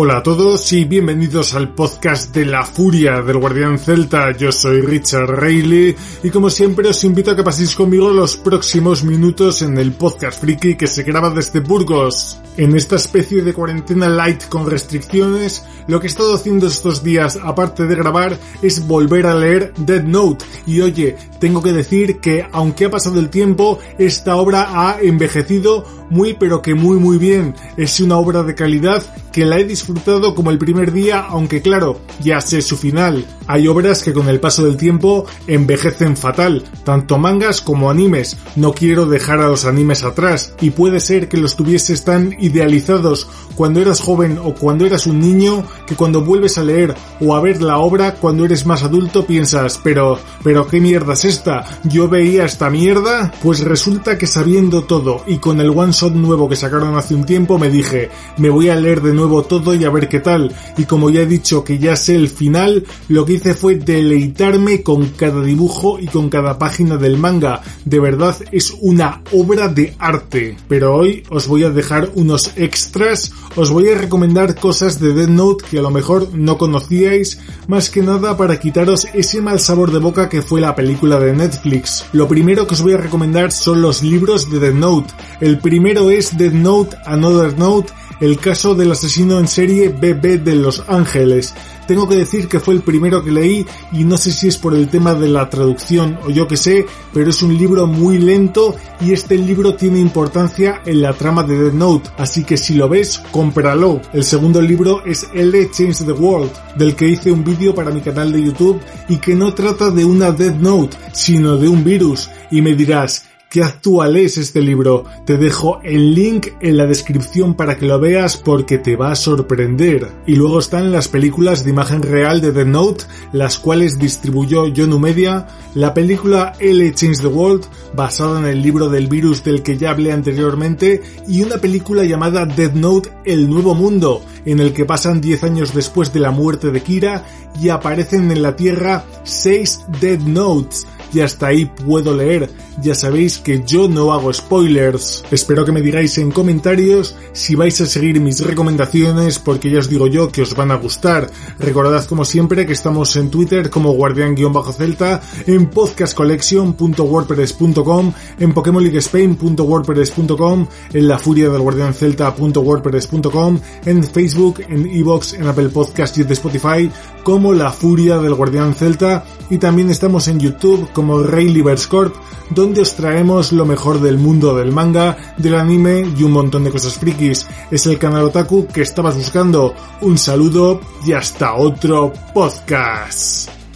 Hola a todos y bienvenidos al podcast de la furia del Guardián Celta. Yo soy Richard Reilly y como siempre os invito a que paséis conmigo los próximos minutos en el podcast friki que se graba desde Burgos. En esta especie de cuarentena light con restricciones, lo que he estado haciendo estos días, aparte de grabar, es volver a leer Dead Note. Y oye, tengo que decir que aunque ha pasado el tiempo, esta obra ha envejecido muy pero que muy muy bien. Es una obra de calidad que la he disfrutado como el primer día, aunque claro, ya sé su final. Hay obras que con el paso del tiempo envejecen fatal, tanto mangas como animes. No quiero dejar a los animes atrás, y puede ser que los tuvieses tan idealizados cuando eras joven o cuando eras un niño, que cuando vuelves a leer o a ver la obra cuando eres más adulto piensas, pero, pero qué mierda es esta, yo veía esta mierda, pues resulta que sabiendo todo y con el one shot nuevo que sacaron hace un tiempo me dije, me voy a leer de nuevo todo y a ver qué tal, y como ya he dicho que ya sé el final, lo que hice fue deleitarme con cada dibujo y con cada página del manga, de verdad es una obra de arte, pero hoy os voy a dejar unos extras, os voy a recomendar cosas de Dead Note que a lo mejor no conocíais, más que nada para quitaros ese mal sabor de boca que fue la película de Netflix. Lo primero que os voy a recomendar son los libros de Dead Note. El primero es Dead Note Another Note, el caso del asesino en serie BB de Los Ángeles. Tengo que decir que fue el primero que leí y no sé si es por el tema de la traducción o yo que sé, pero es un libro muy lento y este libro tiene importancia en la trama de Dead Note, así que si lo ves, cómpralo. El segundo libro es L Change the World, del que hice un vídeo para mi canal de YouTube y que no trata de una Dead Note, sino de un virus. Y me dirás, ¿Qué actual es este libro? Te dejo el link en la descripción para que lo veas porque te va a sorprender. Y luego están las películas de imagen real de The Note, las cuales distribuyó Yonu Media, la película L Change the World, basada en el libro del virus del que ya hablé anteriormente, y una película llamada Dead Note El Nuevo Mundo, en el que pasan 10 años después de la muerte de Kira y aparecen en la Tierra 6 Dead Notes y hasta ahí puedo leer. Ya sabéis que yo no hago spoilers. Espero que me digáis en comentarios si vais a seguir mis recomendaciones porque ya os digo yo que os van a gustar. Recordad como siempre que estamos en Twitter como guardián-celta, en podcastcollection.wordpress.com, en pokemonleaguespain.wordpress.com, en la furia del guardián celta.wordpress.com, en Facebook, en Evox, en Apple Podcast y en Spotify como la furia del guardián celta y también estamos en YouTube como Rayliverse Corp, donde os traemos lo mejor del mundo del manga, del anime y un montón de cosas frikis. Es el canal Otaku que estabas buscando. Un saludo y hasta otro podcast.